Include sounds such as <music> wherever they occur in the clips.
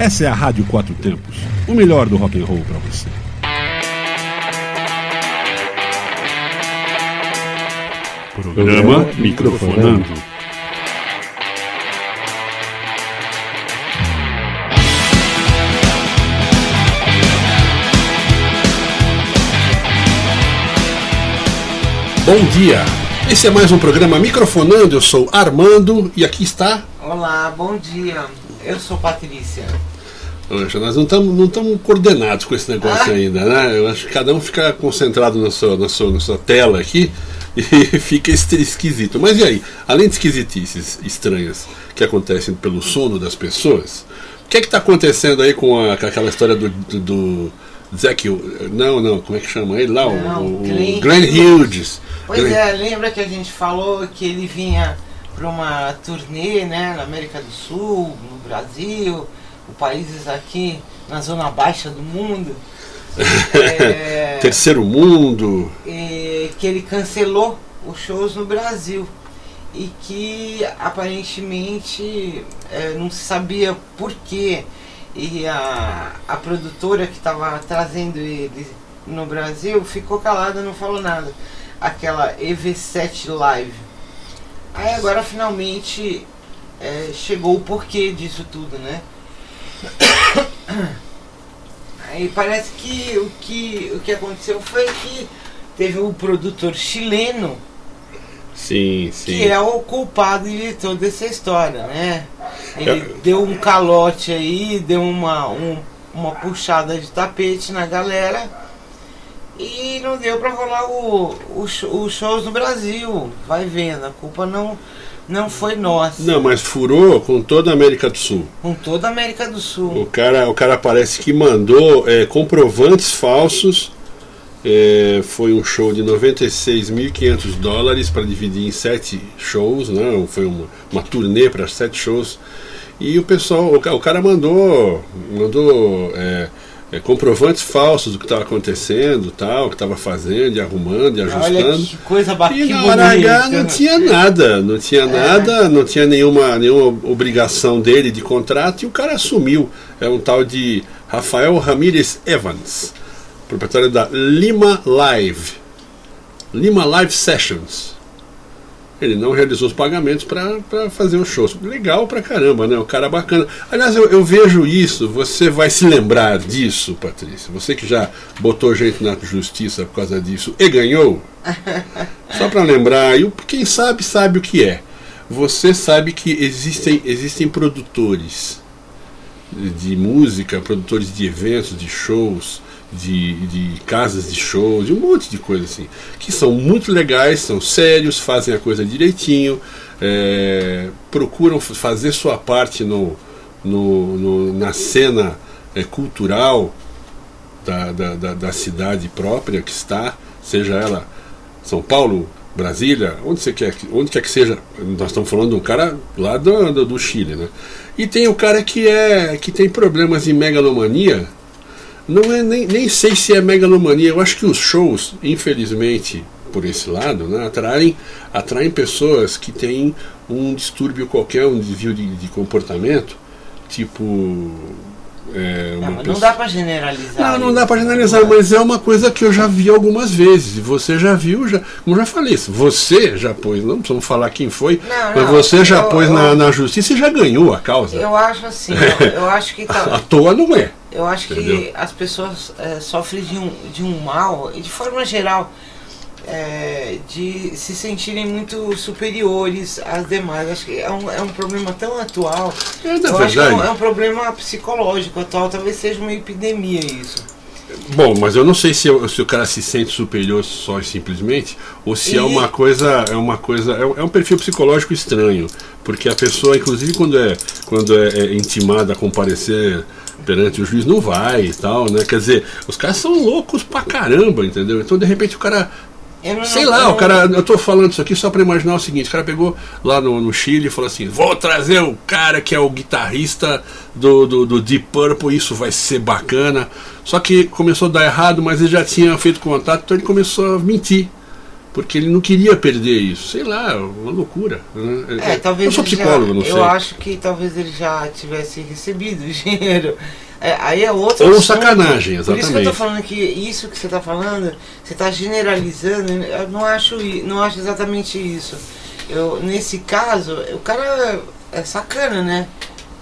Essa é a Rádio Quatro Tempos, o melhor do rock and roll para você. Programa Microfonando. Bom dia! Esse é mais um programa Microfonando. Eu sou Armando e aqui está. Olá, bom dia. Eu sou Patrícia. Nós não estamos não estamos coordenados com esse negócio Ah. ainda, né? Eu acho que cada um fica concentrado na sua, na sua, na sua tela aqui <laughs> e fica esquisito. Mas e aí? Além de esquisitices estranhas que acontecem pelo sono das pessoas, o que é que está acontecendo aí com, a- com aquela história do, do, do Zac... Não, não, como é que chama ele lá? O- Não, o, o Glenn Glenn Hughes. Pois Glenn- é, lembra que a gente falou que ele vinha para uma turnê né, na América do Sul, no Brasil, países aqui na zona baixa do mundo. <laughs> É, Terceiro mundo. e que ele cancelou os shows no Brasil e que aparentemente é, não se sabia por quê e a, a produtora que estava trazendo ele no Brasil ficou calada, não falou nada. Aquela EV7 Live. Aí agora finalmente é, chegou o porquê disso tudo, né? Aí parece que o que, o que aconteceu foi que teve o produtor chileno Sim, sim. que é o culpado de toda essa história, né? Ele É. deu um calote aí, deu uma, um- uma puxada de tapete na galera e não deu pra rolar os shows no Brasil. Vai vendo, a culpa não, não foi nossa. Não, mas furou com toda a América do Sul. Com toda a América do O Sul. cara, o cara parece que mandou é, comprovantes falsos. É, foi um show de 96.500 dólares para dividir em sete shows, né? Foi uma, uma turnê para sete shows. E o pessoal, o, o cara mandou, mandou é, é, comprovantes falsos do que estava acontecendo, tal, o que estava fazendo, e arrumando, e Olha ajustando. que coisa E bacana. na hora H não tinha nada, não tinha nada, não tinha nenhuma, nenhuma obrigação dele de contrato e o cara assumiu. É um tal de Rafael Ramírez Evans, proprietário da Lima Live. Lima Live Sessions. Ele não realizou os pagamentos para fazer os shows. Legal pra caramba, né? O cara bacana. Aliás, eu, eu vejo isso, você vai se lembrar disso, Patrícia. Você que já botou gente na justiça por causa disso e ganhou. <laughs> Só para lembrar, e o- quem sabe, sabe o que é. Você sabe que existem, existem produtores de música, produtores de eventos, de shows, de, de casas de shows, de um monte de coisa assim, que são muito legais, são sérios, fazem a coisa direitinho, é, procuram fazer sua parte no, no, no- na cena é, cultural da, da, da, da cidade própria que está, seja ela São Paulo, Brasília, onde você quer, que- onde quer que seja, nós estamos falando de um cara lá do, do, do Chile, né? E tem o cara que é que tem problemas de megalomania. Não é nem, nem sei se é megalomania. Eu acho que os shows, infelizmente, por esse lado, né, atraem, atraem pessoas que têm um distúrbio qualquer, um desvio de, de comportamento, tipo. É, uma Não, mas não pessoa- dá pra generalizar. não, não dá pra generalizar, mas é uma coisa que eu já vi algumas vezes. E você já viu, já, como eu já falei, isso, você já pôs, não precisamos falar quem foi, Não, mas não, você já eu- pôs eu- na, na justiça e já ganhou a causa. Eu acho assim, eu, <laughs> eu acho que À tá, toa não é. eu acho que Entendeu? as pessoas é, sofrem de um, de um mal, e de forma geral, é, de se sentirem muito superiores às demais. Acho que é um, é um problema tão atual. É, eu acho que é um, é um problema psicológico atual, talvez seja uma epidemia isso. Bom, mas eu não sei se, se o cara se sente superior só e simplesmente, ou se é E- uma coisa, é uma coisa, é um, é um perfil psicológico estranho, porque a pessoa, inclusive quando é quando é, é intimada a comparecer perante o juiz, não vai e tal, né? Quer dizer, os caras são loucos pra caramba, entendeu? Então de repente o cara Eu Sei não- lá, eu o cara, eu tô falando isso aqui só pra imaginar o seguinte, o cara pegou lá no, no Chile e falou assim, vou trazer o cara que é o guitarrista do, do, do Deep Purple, isso vai ser bacana. Só que começou a dar errado, mas ele já tinha feito contato, então ele começou a mentir. Porque ele não queria perder isso. Sei lá, uma loucura. Né? É, talvez eu sou psicólogo, já, não sei. Eu acho que talvez ele já tivesse recebido <laughs> o dinheiro. É, aí é outro Ou assunto. sacanagem, Por isso que eu tô exatamente. falando que isso que você tá falando, você tá generalizando, eu não acho, não acho exatamente isso. Eu, nesse caso, o cara é sacana, né?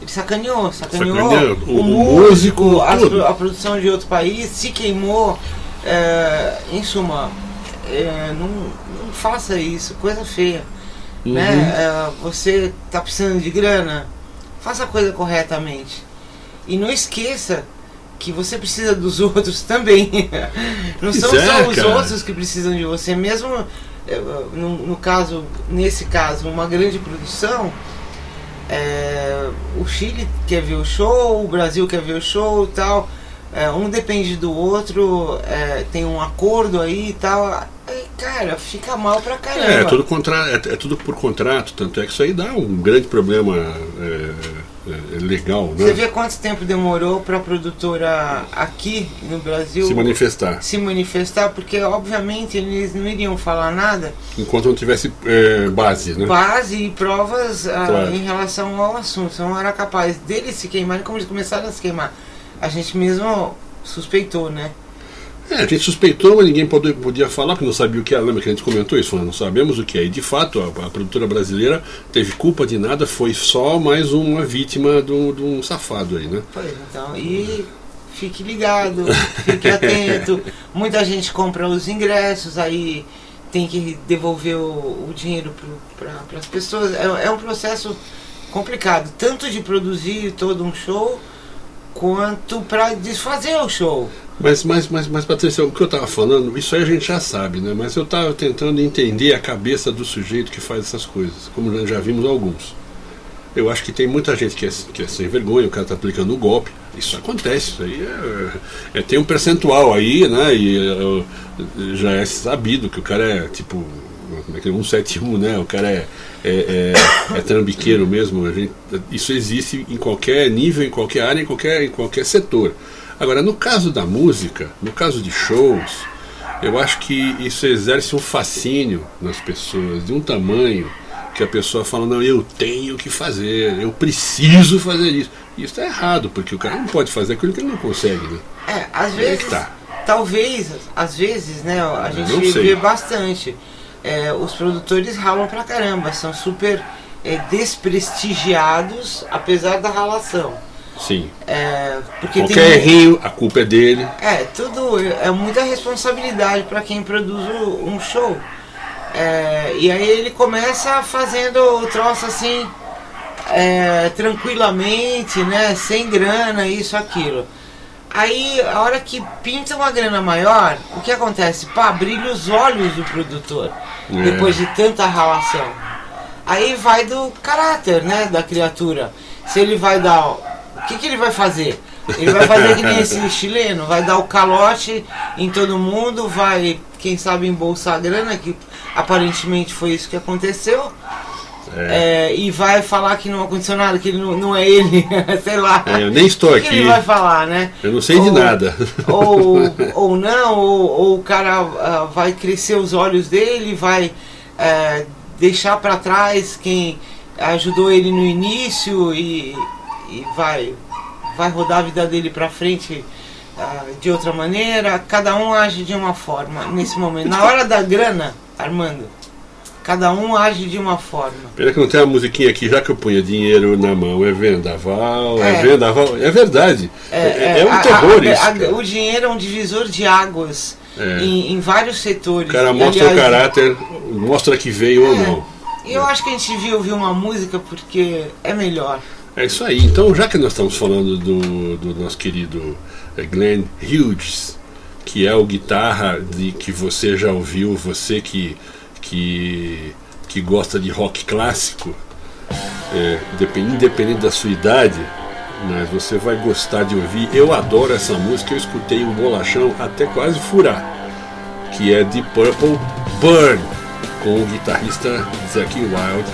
Ele sacaneou, sacaneou, Sacaneou o- o, músico, pro- a produção de outro país, se queimou. é, em suma, é, não, não faça isso, coisa feia. Uhum. Né? É, você tá precisando de grana, faça a coisa corretamente. E não esqueça que você precisa dos <laughs> outros também. Não são é, só os cara. outros que precisam de você. Mesmo é, no, no caso, nesse caso, uma grande produção, é, o Chile quer ver o show, o Brasil quer ver o show e tal. É, um depende do outro, é, tem um acordo aí e tal. Aí, cara, fica mal pra caramba. É, tudo contra, é, é tudo por contrato, tanto é que isso aí dá um grande problema é, é, legal, Você né? vê quanto tempo demorou para a produtora aqui no Brasil Se manifestar. se manifestar? Porque, obviamente, eles não iriam falar nada, Enquanto não tivesse é, base, né? base e provas ah, Claro. em relação ao assunto. Você não era capaz deles se queimarem como eles começaram a se queimar. A gente mesmo suspeitou, né? É, a gente suspeitou, mas ninguém podia falar, porque não sabia o que era. Lembra que a gente comentou isso? Não sabemos o que é. E de fato, a, a produtora brasileira teve culpa de nada, foi só mais uma vítima de um, de um safado aí, né? Pois então, e fique ligado, fique <laughs> atento. Muita gente compra os ingressos, aí tem que devolver o, o dinheiro para as pessoas. É, é um processo complicado, tanto de produzir todo um show, quanto para desfazer o show. Mas, mas, mas, mas Patrícia, o que eu estava falando, isso aí a gente já sabe, né? Mas eu estava tentando entender a cabeça do sujeito que faz essas coisas, como nós já vimos alguns. Eu acho que tem muita gente que é, que é sem vergonha, o cara está aplicando o golpe. Isso acontece, isso aí é, é- tem um percentual aí, né? E é, já é sabido que o cara é tipo. Como é que é? 171, né? O cara é, é, é, é trambiqueiro mesmo. Gente, isso existe em qualquer nível, em qualquer área, em qualquer, em qualquer setor. Agora, no caso da música, no caso de shows, eu acho que isso exerce um fascínio nas pessoas de um tamanho que a pessoa fala, não, eu tenho que fazer, eu preciso fazer isso. E isso está errado, porque o cara não pode fazer aquilo que ele não consegue, né? É, às vezes, que tá. talvez, às vezes, né, a gente vê bastante. É, os produtores ralam pra caramba, são super é, desprestigiados, apesar da ralação. Sim. É, porque Qualquer tem, errinho, a culpa é dele. É, tudo é muita responsabilidade para quem produz um show. É, e aí ele começa fazendo o troço assim, é, tranquilamente, né? Sem grana, isso, aquilo. Aí, a hora que pinta uma grana maior, o que acontece? Pá, brilha os olhos do produtor, É. depois de tanta ralação. Aí vai do caráter, né, da criatura. Se ele vai dar. O que, que ele vai fazer? Ele vai fazer que nem esse chileno, vai dar o calote em todo mundo, vai, quem sabe, embolsar a grana, que aparentemente foi isso que aconteceu. É. É, e vai falar que não aconteceu nada, que ele não, não é ele, <laughs> sei lá. É, eu nem estou O que, aqui. ele vai falar, né? Eu não sei de Ou- nada. <laughs> Ou, ou não, ou, ou o cara ah, vai crescer os olhos dele, vai eh, deixar para trás quem ajudou ele no início e, e vai, vai rodar a vida dele para frente ah, de outra maneira. Cada um age de uma forma nesse momento. Na hora da grana, Armando, cada um age de uma forma. Pena que não tem uma musiquinha aqui, já que eu ponho dinheiro na mão, é vendaval, é, É. vendaval, é verdade. É, é um a- terror a- isso. a- cara. o dinheiro é um divisor de águas É. em, em vários setores. O cara mostra o aliás, caráter, mostra que veio ou É. não. E eu acho que a gente devia ouvir uma música porque é melhor. É isso aí. Então, já que nós estamos falando do, do nosso querido eh, Glenn Hughes, que é o guitarra de que você já ouviu, você que, que, que gosta de rock clássico, é, depen- independente da sua idade, mas você vai gostar de ouvir. Eu adoro essa música, eu escutei o bolachão até quase furar, que é de Purple Burn, com o guitarrista Zack Wild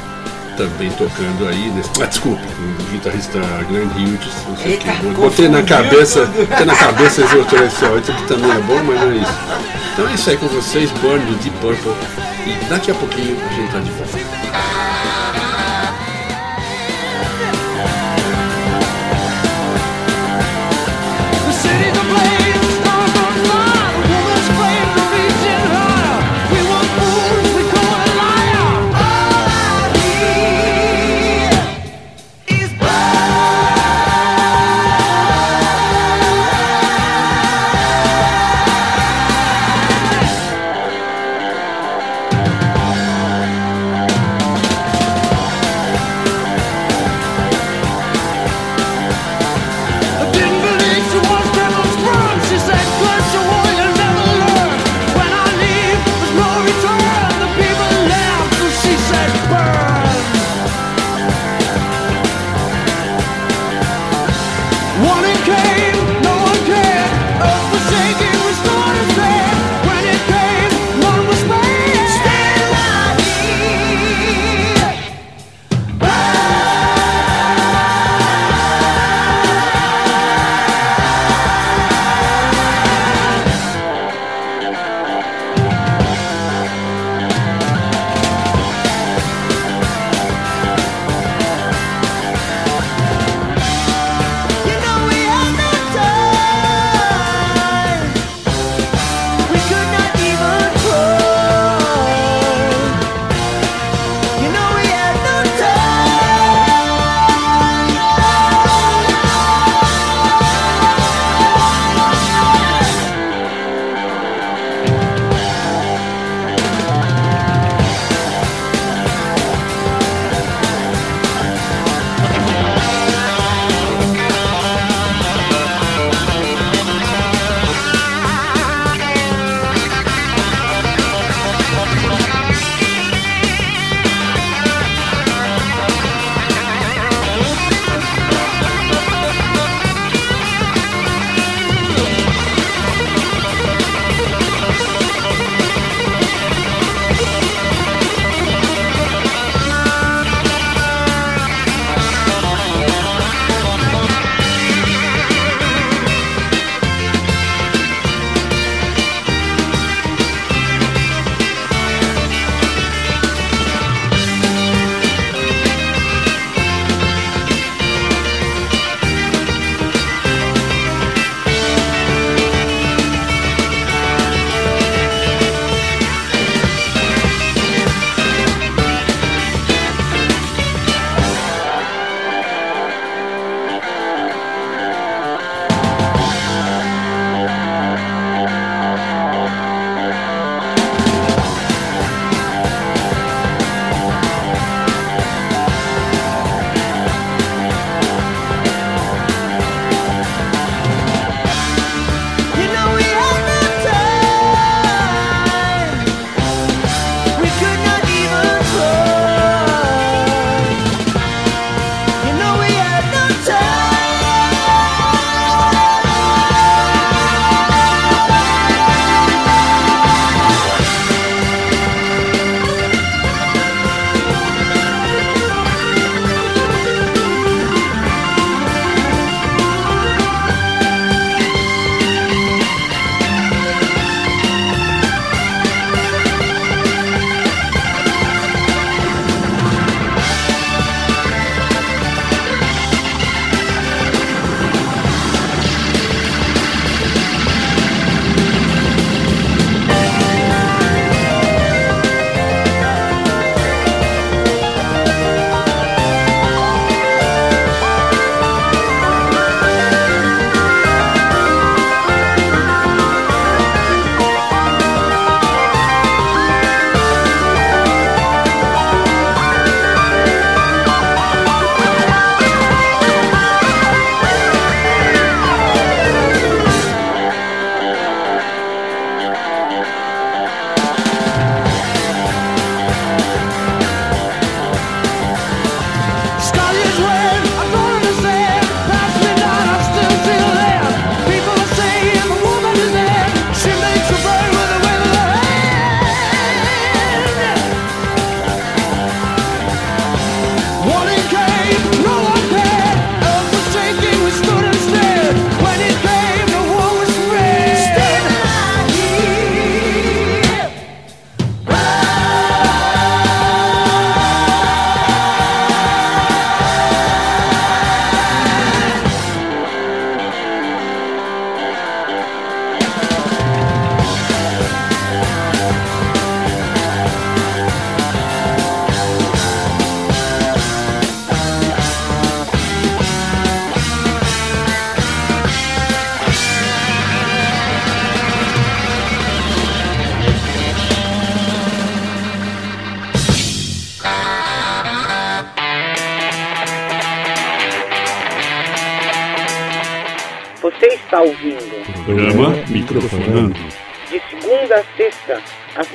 também tocando aí nesse. Ah, desculpe, o guitarrista Glenn Hughes, não sei Eita, que. Botei na cabeça, botei na cabeça esse outro esse aqui também é bom, mas não é isso. Então é isso aí com vocês, Burn do Deep Purple. Daqui a pouquinho a gente tá de volta.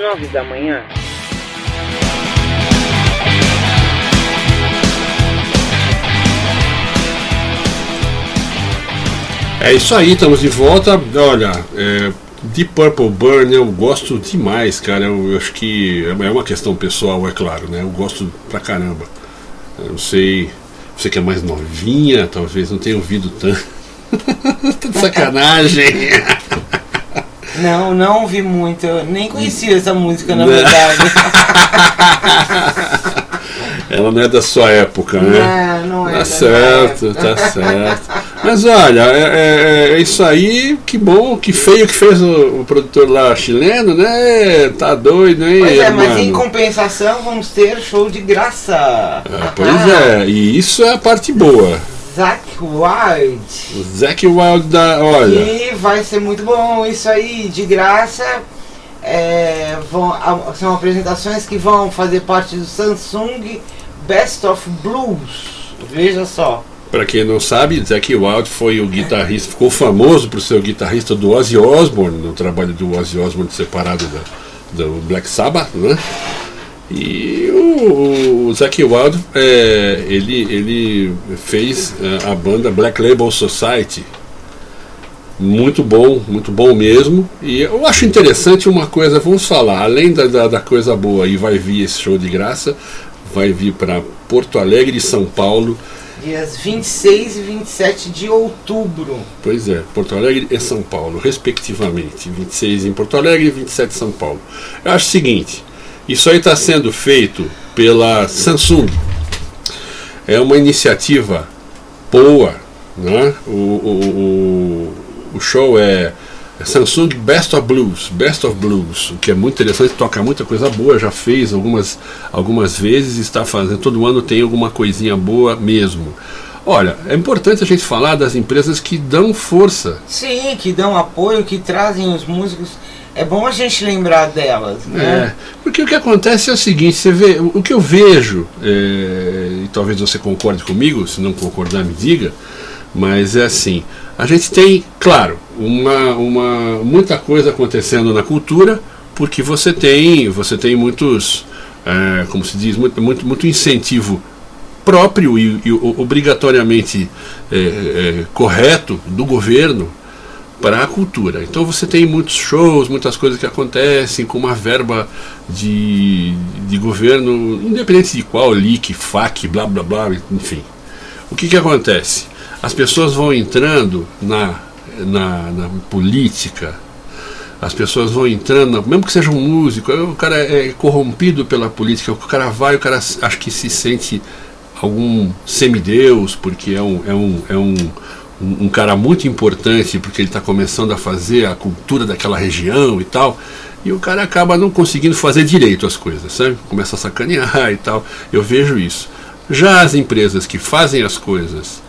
Nove da manhã. É isso aí, estamos de volta. Olha, é, Deep Purple Burn eu gosto demais, cara. Eu, eu acho que é uma questão pessoal, é claro, né? Eu gosto pra caramba. Eu não sei, você que é mais novinha, talvez não tenha ouvido tanto. <laughs> Tá de sacanagem. <laughs> Não, não ouvi muito. Eu nem conhecia essa música, na verdade. <laughs> Ela não é da sua época, né? Não, não é Tá certo, tá certo. Mas olha, é, é- é isso aí, que bom, que feio que fez o, o produtor lá chileno, né? Tá doido, hein? Pois é, mas mano? em compensação vamos ter show de graça. Ah, pois é, e isso é a parte boa. Zack Wild. O Zac Wild da. Olha, E vai ser muito bom isso aí, de graça. É, vão, são apresentações que vão fazer parte do Samsung Best of Blues. Veja só. pra quem não sabe, Zac Wild foi o guitarrista, ficou famoso por ser o guitarrista do Ozzy Osbourne, no trabalho do Ozzy Osbourne separado da, do Black Sabbath, né? E o, o Zac Wild, é, ele, ele fez é, a banda Black Label Society. Muito bom, muito bom mesmo. E eu acho interessante uma coisa, vamos falar, além da, da, da coisa boa, e vai vir esse show de graça, vai vir para Porto Alegre e São Paulo. Dias 26 e 27 de outubro. Pois é, Porto Alegre e São Paulo, respectivamente. 26 em Porto Alegre e 27 em São Paulo. Eu acho o seguinte: isso aí está sendo feito pela Samsung. É uma iniciativa boa. Né? O, o, o, o show é Samsung Best of Blues, Best of Blues, o que é muito interessante, toca muita coisa boa, já fez algumas, algumas vezes, está fazendo, todo ano tem alguma coisinha boa mesmo. Olha, é importante a gente falar das empresas que dão força. Sim, que dão apoio, que trazem os músicos. É bom a gente lembrar delas, É, né? porque o que acontece é o seguinte, você vê, o que eu vejo, é, e talvez você concorde comigo, se não concordar me diga, mas é assim, a gente tem, claro, uma, uma, muita coisa acontecendo na cultura, porque você tem, você tem muitos, é, como se diz, muito, muito, muito incentivo próprio e, e obrigatoriamente é, é, correto do governo para a cultura. Então você tem muitos shows, muitas coisas que acontecem com uma verba de, de governo, independente de qual, LIC, FAC, blá blá blá, enfim. O que, que acontece? As pessoas vão entrando na, na, na política, as pessoas vão entrando, mesmo que seja um músico, o cara é corrompido pela política, o cara vai, o cara acho que se sente algum semideus, porque é um, é um, é um, um um cara muito importante, porque ele está começando a fazer a cultura daquela região e tal, e o cara acaba não conseguindo fazer direito as coisas, sabe? Começa a sacanear <laughs> e tal. Eu vejo isso. Já as empresas que fazem as coisas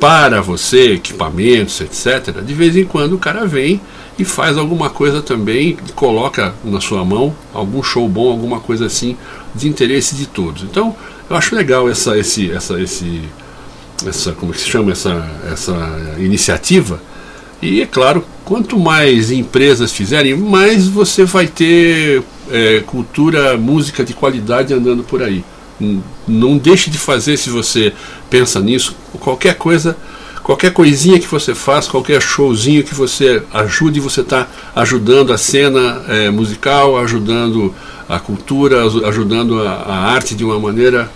para você, equipamentos, etc., de vez em quando o cara vem e faz alguma coisa também, coloca na sua mão algum show bom, alguma coisa assim, de interesse de todos. Então, eu acho legal essa, esse, essa, esse, essa, como que se chama essa, essa iniciativa. E é claro, quanto mais empresas fizerem, mais você vai ter é, cultura, música de qualidade andando por aí. Não deixe de fazer se você pensa nisso. Qualquer coisa, qualquer coisinha que você faz, qualquer showzinho que você ajude, você está ajudando a cena é, musical, ajudando a cultura, aju- ajudando a, a arte de uma maneira,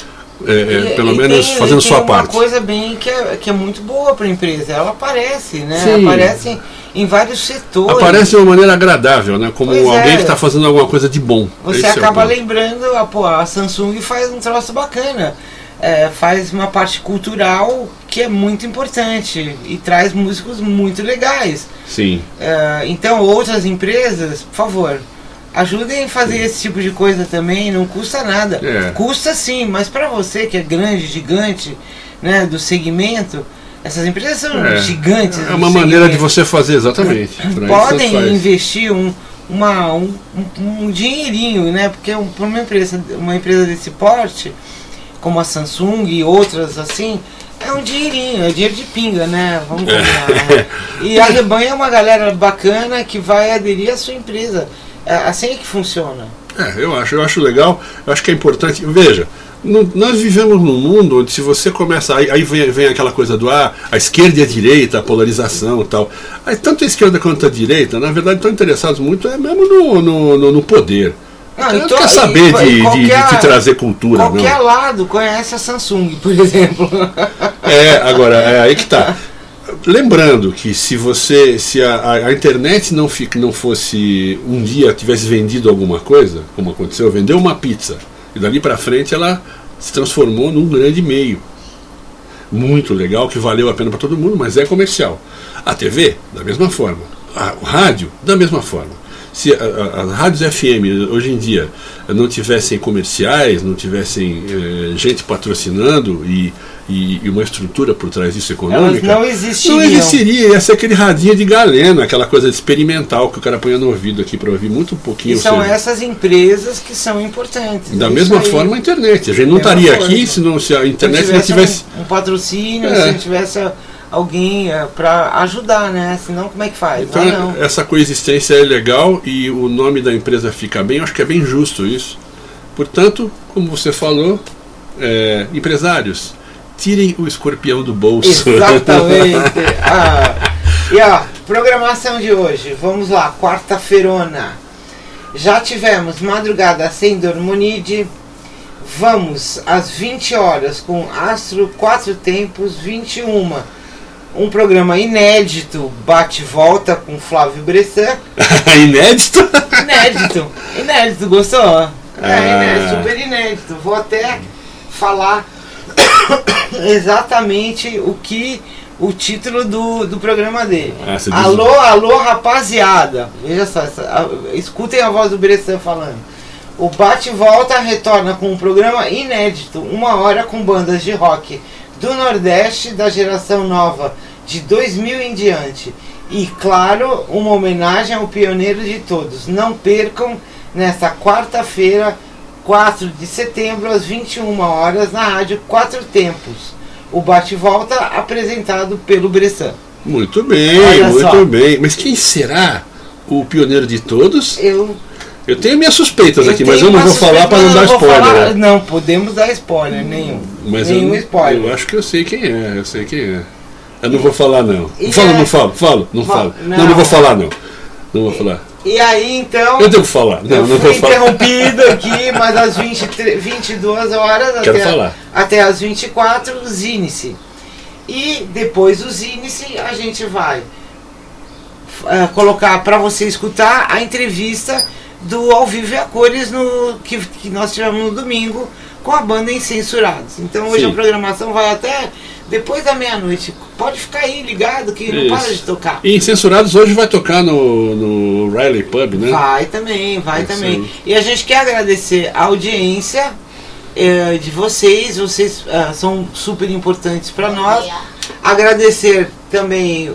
é, é, E- pelo e menos tem- fazendo sua parte. uma coisa bem que é, que é muito boa para a empresa. Ela aparece, né? Sim. Aparece em vários setores. Aparece de uma maneira agradável, né? Como Pois alguém é. que está fazendo alguma coisa de bom. Você Esse é acaba ponto. lembrando, a, pô, a Samsung faz um troço bacana. É, faz uma parte cultural que é muito importante e traz músicos muito legais. Sim. É, então, outras empresas, por favor, ajudem a fazer esse tipo de coisa também, não custa nada. É. Custa sim, mas para você que é grande, gigante, né, do segmento, essas empresas são É. gigantes. É uma maneira de segmento. você fazer, exatamente. Podem investir um, uma, um, um- dinheirinho, né? Porque para uma empresa, uma empresa desse porte, como a Samsung e outras assim, É um dinheirinho, é dinheiro de pinga, né? Vamos É. combinar. né? E a Rebanha é uma galera bacana que vai aderir à sua empresa. É assim é que funciona. É, eu acho, eu acho legal, eu acho que é importante. Veja, no- nós vivemos num mundo onde se você começa. Aí, aí vem, vem aquela coisa do ah, a esquerda e a direita, a polarização e tal. Aí, tanto a esquerda quanto a direita, na verdade, estão interessados muito é mesmo no, no, no- no poder. Não, Não então, quer saber e- de, e de- de, qualquer- trazer cultura, Qualquer não. lado conhece a Samsung, por <laughs> exemplo. É, agora, é aí que tá. Lembrando que se você, se a, a- internet não, fica, não fosse um dia tivesse vendido alguma coisa, como aconteceu, vendeu uma pizza e dali para frente ela se transformou num grande meio, muito legal que valeu a pena para todo mundo, mas é comercial. A TV da mesma forma, a- o rádio da mesma forma. Se as rádios FM hoje em dia não tivessem comerciais, não tivessem eh, gente patrocinando e, e- e uma estrutura por trás disso econômica, Elas não existiriam. não existiria, ia ser aquele radinho de galena, aquela coisa experimental que o cara põe no ouvido aqui para ouvir muito pouquinho. E são seja, essas empresas que são importantes. da mesma aí. forma a internet. A gente não estaria aqui se, não, se a Se internet não tivesse um, um patrocínio, É. se não tivesse alguém para ajudar, né? Senão como é que faz? Então, ah, essa coexistência é legal e o nome da empresa fica bem, eu acho que é bem justo isso. Portanto, como você falou, é, empresários, tirem o escorpião do bolso. Exatamente. <laughs> Ah, e ó, programação de hoje. Vamos lá, quarta-feirona. Já tivemos Madrugada sem Dormonide. Vamos às 20 horas com Astro Quatro Tempos 21. Um programa inédito, bate-volta com Flávio Bressan. <laughs> Inédito? Inédito, inédito, gostou? É, Ah. inédito, super inédito. Vou até falar <coughs> exatamente o que o título do, do programa dele. Ah, você diz- alô, alô, rapaziada. Veja só, essa- a- escutem a voz do Bressan falando. O Bate Volta retorna com um programa inédito, uma hora com bandas de rock do Nordeste da geração nova, de 2000 em diante. E claro, uma homenagem ao pioneiro de todos. Não percam nesta quarta-feira, 4 de setembro, às 21 horas, na rádio Quatro Tempos. O Bate e Volta apresentado pelo Bressan. Muito bem, Olha muito só. bem. Mas quem será o pioneiro de todos? Eu Eu tenho minhas suspeitas aqui, mas eu não vou falar para não dar spoiler. falar- né? Não, podemos dar spoiler, nenhum. Mas nenhum eu, spoiler. eu acho que eu sei quem é, eu sei quem é. Eu não vou falar não. Falo, é- não falo, falo, não falo. Não. não. não, vou falar não. Não vou falar. E aí, então, Eu devo falar. Não, eu não fui vou falar. interrompido aqui, mas às 23, 22 horas Quero até, falar. até às 24, o Zinice. E depois do Zinice, a gente vai eh, colocar para você escutar a entrevista do Ao Vivo e a Cores no, que, que nós tivemos no domingo com a banda Incensurados. Então hoje Sim. a programação vai até depois da meia-noite. Pode ficar aí ligado que não para Isso. de tocar. E Incensurados hoje vai tocar no, no Riley Pub, né? Vai também, vai É também. isso E a gente quer agradecer a audiência eh, de vocês, vocês ah, são super importantes para nós. Agradecer também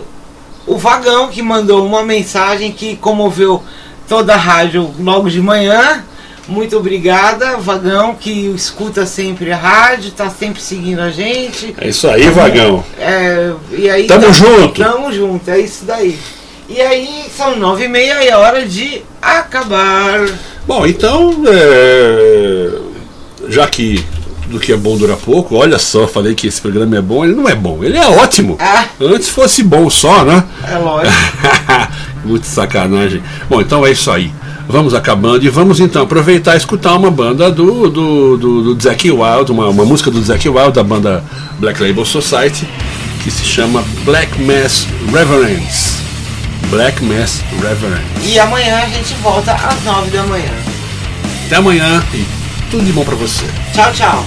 o Vagão que mandou uma mensagem que comoveu toda a rádio logo de manhã. Muito obrigada, Vagão, que escuta sempre a rádio, tá sempre seguindo a gente. É isso aí, Vagão. É, e aí, Tamo junto. Tamo junto, é isso daí. E aí são nove e meia e é hora de acabar. Bom, então, é, já que tudo que é bom dura pouco, olha só, falei que esse programa é bom, ele não é bom, ele é ótimo. Ah, Antes fosse bom só, né? é lógico. <laughs> Muito sacanagem. Bom, então é isso aí. Vamos acabando e vamos então aproveitar e escutar uma banda do, do, do, do Zack Wild, uma, uma música do Zack Wild, da banda Black Label Society, que se chama Black Mass Reverence. Black Mass Reverence. E amanhã a gente volta às nove da manhã. Até amanhã e tudo de bom pra você. Tchau, tchau.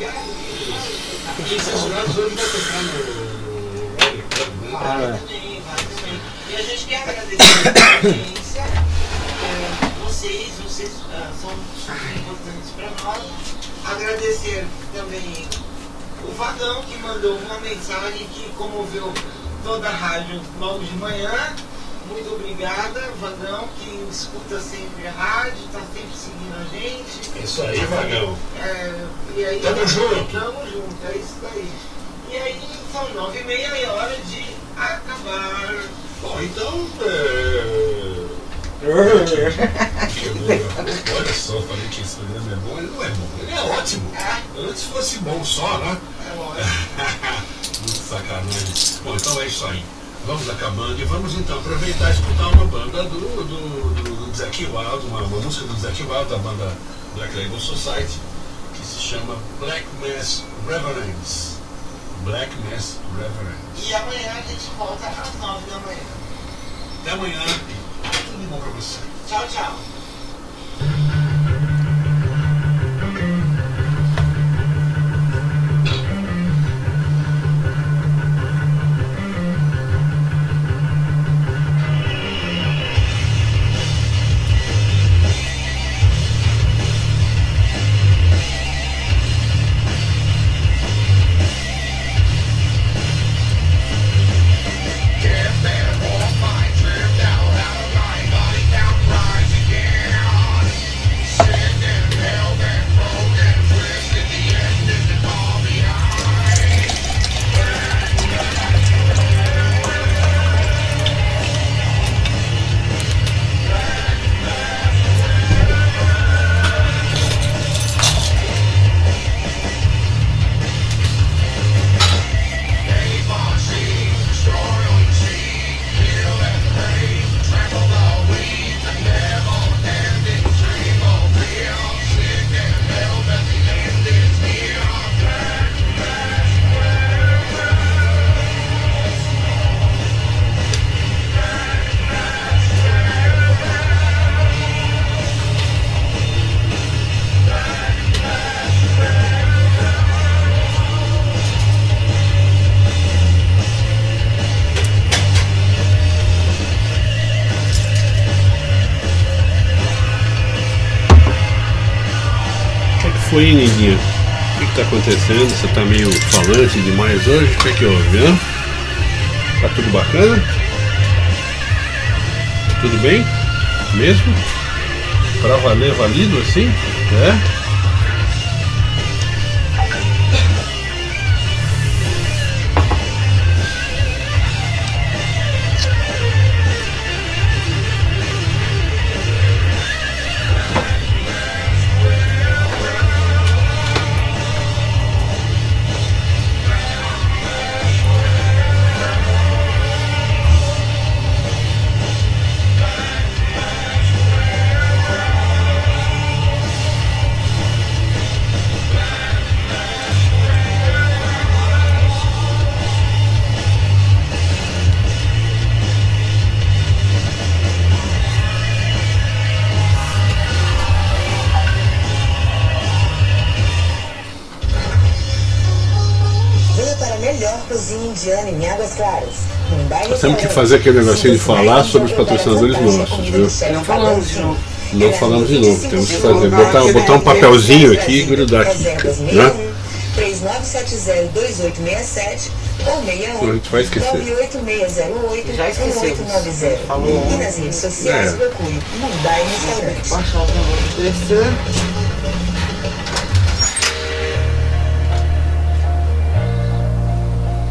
E a gente quer agradecer a audiência. Vocês, vocês ah, são super importantes para nós. Agradecer também o Vagão que mandou uma mensagem que comoveu toda a rádio logo de manhã. Muito obrigada, Vagão, que escuta sempre a rádio, está sempre seguindo a gente. Isso aí, Vagão. É, e aí, Tamo junto. Tamo junto, é isso daí. E aí, são nove e meia e é hora de acabar. Bom, então. É... <laughs> Olha só, falei que esse programa é bom, ele não é bom, ele é ótimo. Antes fosse bom só, né? É. <laughs> Muito sacanagem. Bom, então é isso aí. Vamos acabando e vamos então aproveitar e escutar uma banda do, do, do, Zac Wild, uma, uma música do Zac Wild, da banda Black Label Society, que se chama Black Mass Reverence. Black Mass Reverence. E amanhã a gente volta às nove da manhã. Até amanhã e tudo de bom pra você. Tchau, tchau. Hein? O que, que tá acontecendo? Você tá meio falante demais hoje? O que é que houve, hã? Tá tudo bacana? Tudo bem? Mesmo? Pra valer valido assim? É? Fazer aquele negocinho de falar sobre os patrocinadores nossos, viu? Não falamos de novo. Não falamos de novo, temos que fazer. Botar, botar um papelzinho aqui e grudar aqui. Reservas Né? 6970 2867 ou 61 A gente vai esquecer. 98608 Já esquecemos. 1890. Falou. E nas redes sociais É. procure Mumbai Restaurante. Baixar o negócio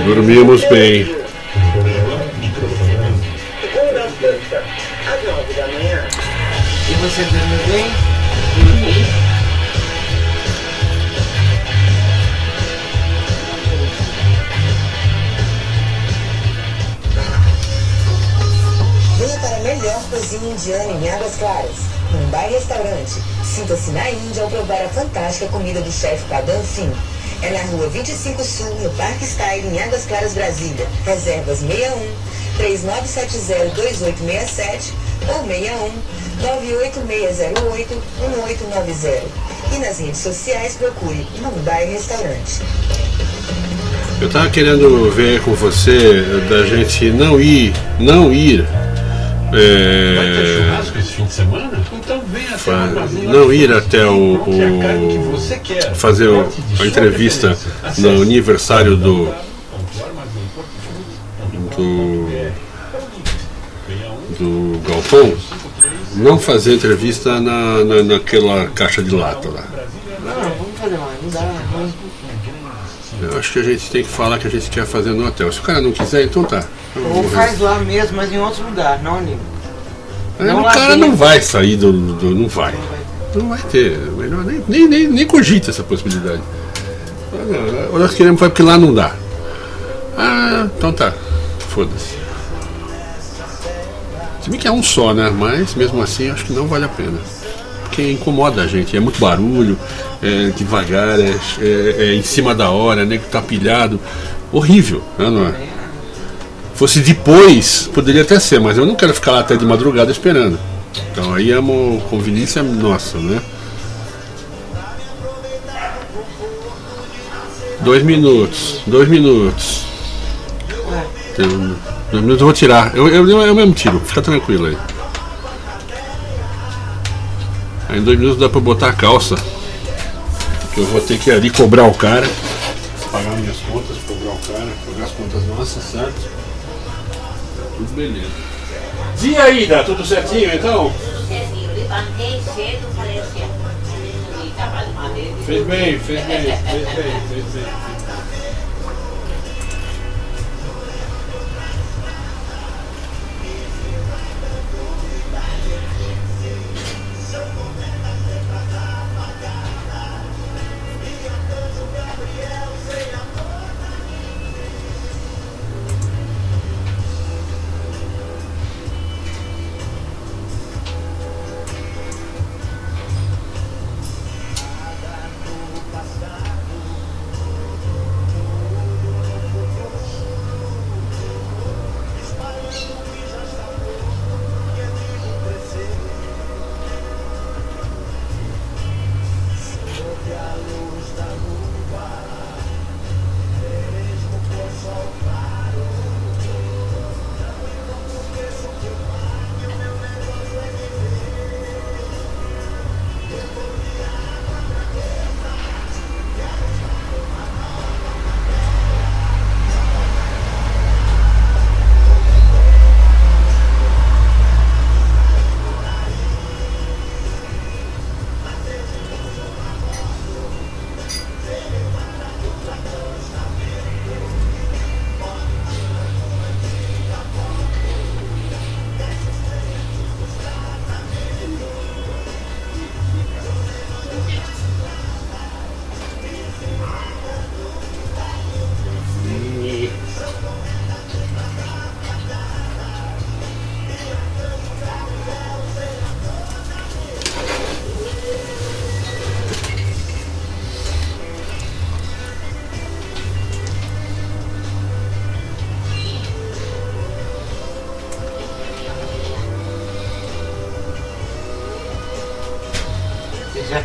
Dormimos bem. E você dormiu bem? dormi. Venha para a melhor cozinha indiana em Águas Claras. Mumbai Restaurante. Sinta-se na Índia ao provar a fantástica comida do chefe Padan Singh. É na rua 25 Sul, no Parque Style, em Águas Claras, Brasília. Reservas 61 3970 2867 ou 61 98608 1890. E nas redes sociais procure Mumbai Restaurante. Eu tava querendo ver com você da gente não ir, não ir. Vai ter é, churrasco esse fim de semana? Então venha até Fa- não ir até o- que o- você quer, fazer o- a entrevista preferência. no aniversário do- www.armazenhortifruti.com.br. do Galpão, não fazer entrevista na, na, naquela caixa de lata lá. Não, vamos fazer mais. Não dá. Eu acho que a gente tem que falar que a gente quer fazer no hotel. Se o cara não quiser, então tá. Ou faz lá mesmo, mas em outro lugar, não ali. É, não o cara dentro. não vai sair do, do- Não vai. Não vai ter. Melhor nem, nem, nem, nem cogita essa possibilidade. Não, Nós queremos vai porque lá não dá. Ah, então tá. Foda-se. Se bem que é um só, né? Mas mesmo assim acho que não vale a pena. Porque incomoda a gente, é muito barulho, é devagar, é, é- é em cima da hora, nego tá pilhado. Horrível, né, não é? Fosse depois, poderia até ser, mas eu não quero ficar lá até de madrugada esperando. Então aí é uma conveniência nossa, né? Dois minutos, dois minutos. Dois minutos eu vou tirar. Eu, eu, eu mesmo tiro, fica tranquilo aí. Em dois minutos dá pra botar a calça. Que eu vou ter que ali cobrar o cara. Pagar minhas contas, cobrar o cara, pagar as contas nossas, certo? Tá tudo beleza. E aí, dá tudo certinho então? Cezinho, levantei cedo, falei assim, "Hum, tava de maneira. Fez bem, fez bem, fez bem, fez bem.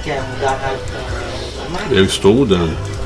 Quer mudar a pra outra marca? Eu estou mudando.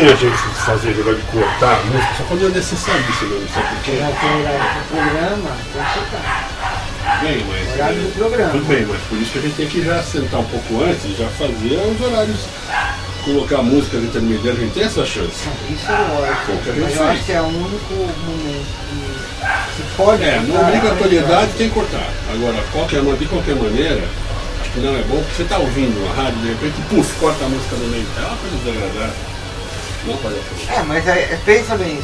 Ruim a gente fazer negócio de cortar a música só quando é necessário mesmo, sabe por quê? Já tem horário do programa, tem que ficar. Bem, mas. Horário do programa. Tudo bem, mas por isso que a gente tem que já sentar um pouco antes e já fazer os horários. Colocar a música intermediária, a gente tem essa chance. Isso é lógico. Mas eu fez. acho que é o único momento que se pode. É, na cortar, obrigatoriedade é tem que cortar. Agora, qualquer, de qualquer maneira, acho que não é bom, porque você está ouvindo a rádio, de repente, puf, corta a música no meio. É uma coisa desagradável. Não parece. É, mas é, pensa bem,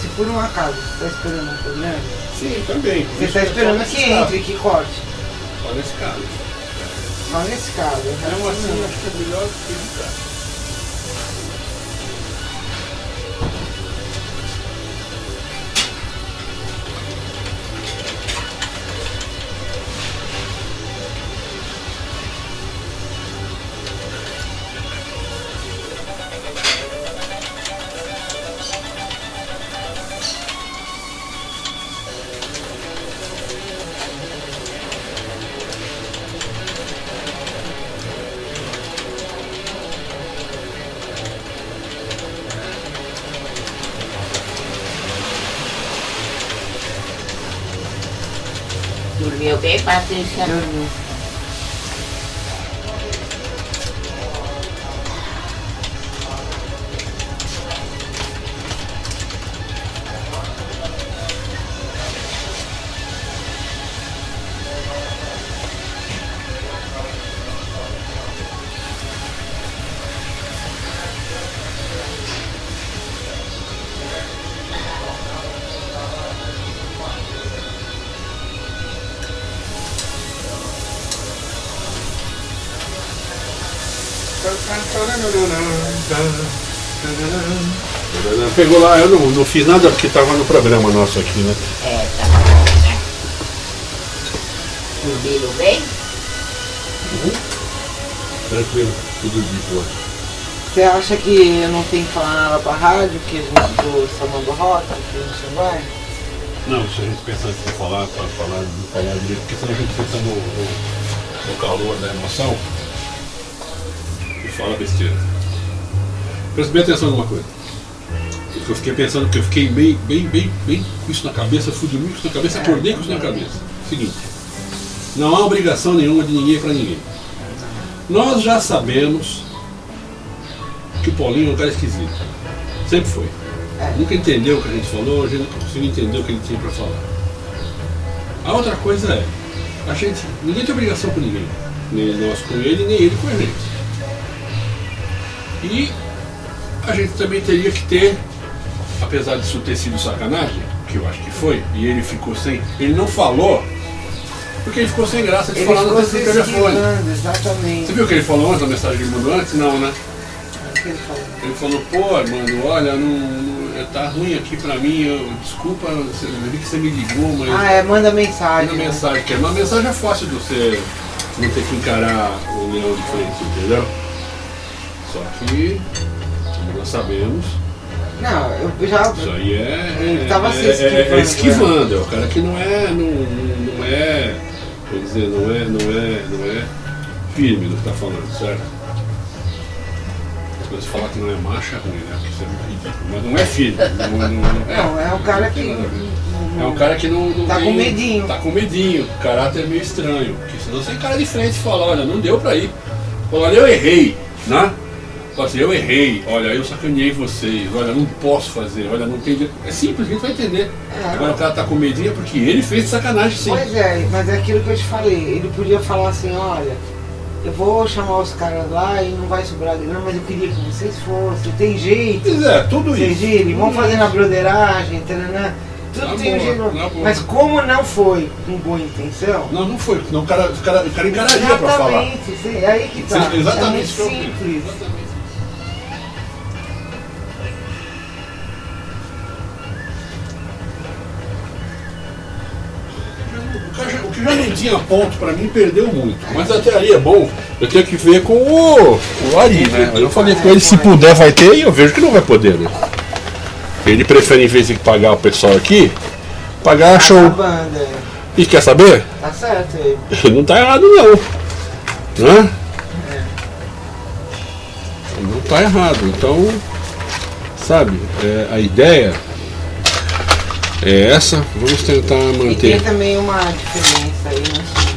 se por um acaso você está esperando um programa, Sim, também. você está esperando que entre, que corte. Só nesse caso. Só nesse caso. Mesmo assim, acho que é melhor evitar. Bem, Patrícia? Pegou lá, eu não, não fiz nada porque estava no programa nosso aqui, né? É, tá tava? Tá Dormiram bem? Uhum. Tranquilo, tudo de boa. Você acha que eu não tenho que falar nada pra rádio, que a gente do Samamba Rota, que a gente não vai? Não, se a gente pensar em falar, para falar, não falar direito, porque senão a gente fica no, no, no calor da emoção fala besteira. Preste bem atenção numa coisa. Eu fiquei pensando que eu fiquei bem, bem, bem, bem com isso na cabeça, fui dormir com isso na cabeça, acordei com isso na cabeça. Seguinte, não há obrigação nenhuma de ninguém para ninguém. Nós já sabemos que o Paulinho é um cara esquisito. Sempre foi. Nunca entendeu o que a gente falou, a gente nunca conseguiu entender o que ele tinha para falar. A outra coisa é, a gente, ninguém tem obrigação com ninguém. Nem nós com ele, nem ele com a gente. E a gente também teria que ter, apesar disso ter sido sacanagem, que eu acho que foi, e ele ficou sem. Ele não falou, porque ele ficou sem graça de Ele falar no telefone. exatamente. Você viu o que ele falou antes, a mensagem que ele mandou antes? Não, né? O que ele falou? Ele falou, pô, mano, olha, não, não- tá ruim aqui pra mim, eu, desculpa, você- eu vi que você me ligou, mas. Ah, é, manda mensagem. Manda né? mensagem, que é uma mensagem é fácil de você não ter que encarar o leão de frente, entendeu? Só que, como nós sabemos, Não, eu já. isso aí é. Ele tava é, se é- esquivando, é, é esquivando, é o cara que não é. Não, não, é. Quer dizer, não é, não é, não é firme no que tá falando, certo? Você falar que não é macho é ruim, né? Porque é ridículo. Mas não é firme. Não, não, não, Não, é um cara que. é um cara que não, não Tá tem- com medinho. Tá com medinho, caráter meio estranho. Porque senão você encara de frente e fala, olha, não deu pra ir. Fala, olha, eu errei, né? Fala assim, eu errei, olha, eu sacaneei vocês, olha, não posso fazer, olha, não tem jeito. É simples, a gente vai entender. É. Agora o cara tá com medinho é porque ele fez sacanagem sim. Pois é, mas é aquilo que eu te falei. Ele podia falar assim: olha, eu vou chamar os caras lá e não vai sobrar grana, mas eu queria que vocês fossem. Tem jeito. Pois é, tudo Vocês isso. irem, vamos fazer na broderagem, taranã. Tudo Na tem um boa, jeito. Mas como não foi com boa intenção. Não, não foi, senão o cara, o cara, o cara encararia pra falar. Exatamente, é aí que tá. Exatamente é muito simples. Exatamente. Tinha ponto pra mim perdeu muito. Mas até aí é bom. Eu tenho que ver com o, o Ari, né? Eu falei com ele se puder vai ter e eu vejo que não vai poder, né? Ele prefere, em vez de pagar o pessoal aqui, pagar A show. banda, E quer saber? tá certo aí. <laughs> Não tá errado não. Né? Não tá errado. Então, sabe, é, a ideia é essa. Vamos tentar E tem manter. também uma diferença aí seguinte.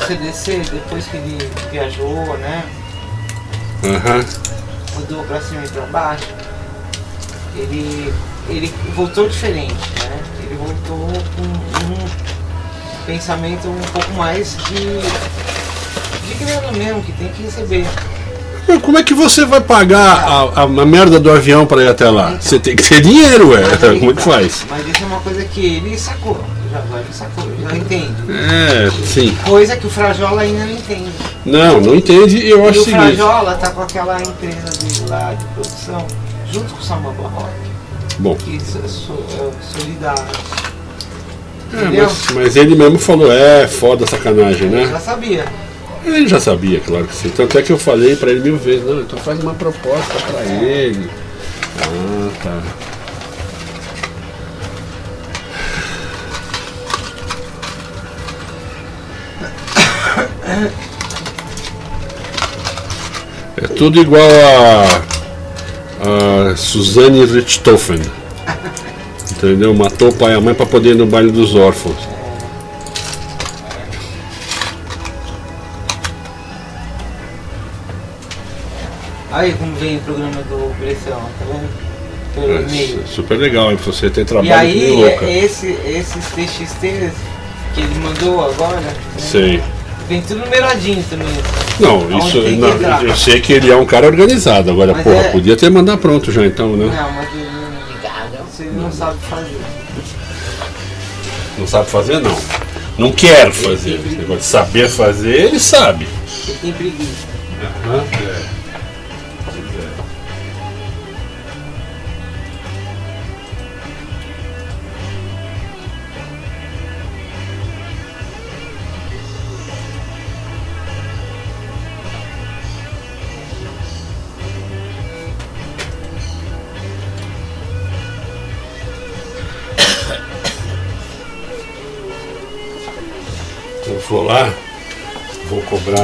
O CDC, depois que ele viajou, né? Aham. Mudou pra cima e pra baixo, ele, ele voltou diferente, né? Ele voltou com um pensamento um pouco mais de, de grana mesmo, que tem que receber. Como é que você vai pagar a, a- a merda do avião para ir até lá? Você tem que ter dinheiro, ué. Mas aí <laughs> Como é que faz? Mas isso é uma coisa que ele sacou, já agora ele sacou, já entende. É, sim. Coisa que o Frajola ainda não entende. Não, não entende e eu acho o o seguinte. Frajola tá com aquela empresa dele lá de produção, junto com o Samba Bom, que é é solidário. é, mas, mas ele mesmo falou, é foda sacanagem, Eu né? já sabia. Ele já sabia, claro que sim. Tanto é que eu falei pra ele mil vezes, não, então faz uma proposta pra ele. Ah, tá. É tudo igual a, a Suzanne Richthofen. Entendeu? Matou o pai e a mãe pra poder ir no baile dos órfãos. Aí como vem o programa do Pressão, tá vendo? Pelo É, super legal, hein? Você tem E trabalho que aí, louca. é- esse, esses TXTs que ele mandou agora, né, Sei. vem tudo numeradinho também. Não, isso. não, eu sei que ele é um cara organizado. Agora, Mas porra, é- podia ter mandado pronto já então, né? Não, mas ele não, se ele não sabe fazer. Não sabe fazer, não. Não quer fazer. Esse negócio de saber fazer, ele sabe. Ele tem preguiça. Aham, é. É.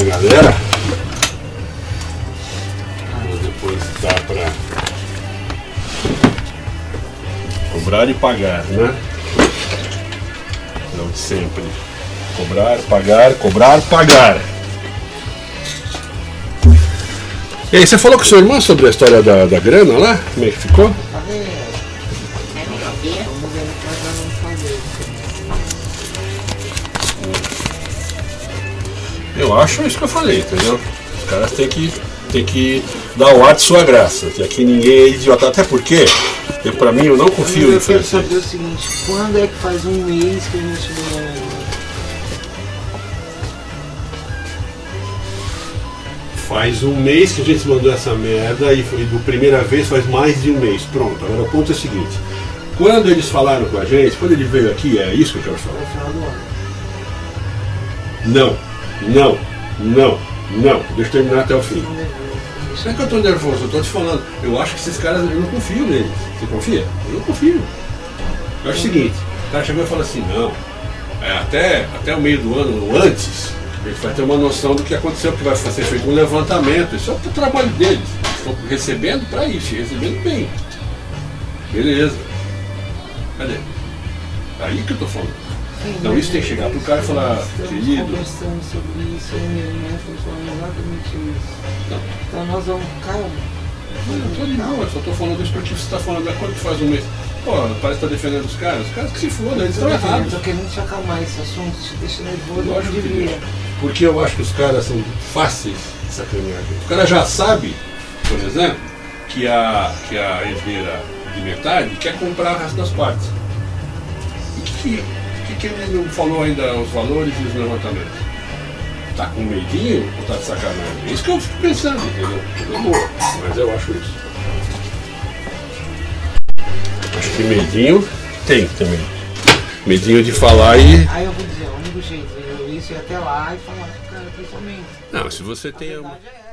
galera. Vou depositar pra cobrar e pagar, né? Não de sempre. Cobrar, pagar, cobrar, pagar. E aí, você falou com sua irmã sobre a história da, da grana lá? Como é que ficou? Eu acho isso que eu falei, entendeu? Os caras têm que, têm que dar o ar de sua graça. Que aqui ninguém é idiota. Até porque, eu, pra mim, eu não confio em eu quero saber francês. o seguinte, quando é que faz um mês que a gente não Faz um mês que a gente mandou essa merda e foi do primeira vez faz mais de um mês. Pronto, agora o ponto é o seguinte. Quando eles falaram com a gente, quando ele veio aqui, é isso que eu quero falar. no final do ano? Não, não, não, não. Deixa eu terminar até o fim. Não é que eu tô nervoso, eu tô te falando. Eu acho que esses caras, eu não confio neles. Você confia? Eu não confio. Eu acho o seguinte, o cara chegou e falou assim, não, é, até, até o meio do ano, ou antes, a gente vai ter uma noção do que aconteceu, porque vai ser feito um levantamento. Isso é o trabalho deles. Eles estão recebendo para isso, recebendo bem. Beleza. Cadê? Aí que eu tô falando. Então isso tem que chegar pro cara e falar, querido, conversando sobre isso, eu minha irmã estamos falando exatamente isso. Não. Então nós vamos, calma. Eu não tô eu só tô falando isso porque você está falando há quanto faz um mês. Pô, parece que tá defendendo os caras. Os caras que se fodam, eles estão Eu errados. tô querendo te acalmar esse assunto, te deixa nervoso, Lógico eu que não. Porque eu acho que os caras são fáceis de sacanear. O cara já sabe, por exemplo, que a, que a herdeira de metade quer comprar o resto das partes. E o que, que, ele não falou ainda os valores e os levantamentos? Tá com medinho ou tá de sacanagem? É isso que eu fico pensando, entendeu? Eu vou, mas eu acho isso. Acho que medinho tem também. Medinho de falar e. Aí eu vou dizer, o único jeito de eu isso é ir até lá e falar cara pessoalmente. Não, se você tem. A é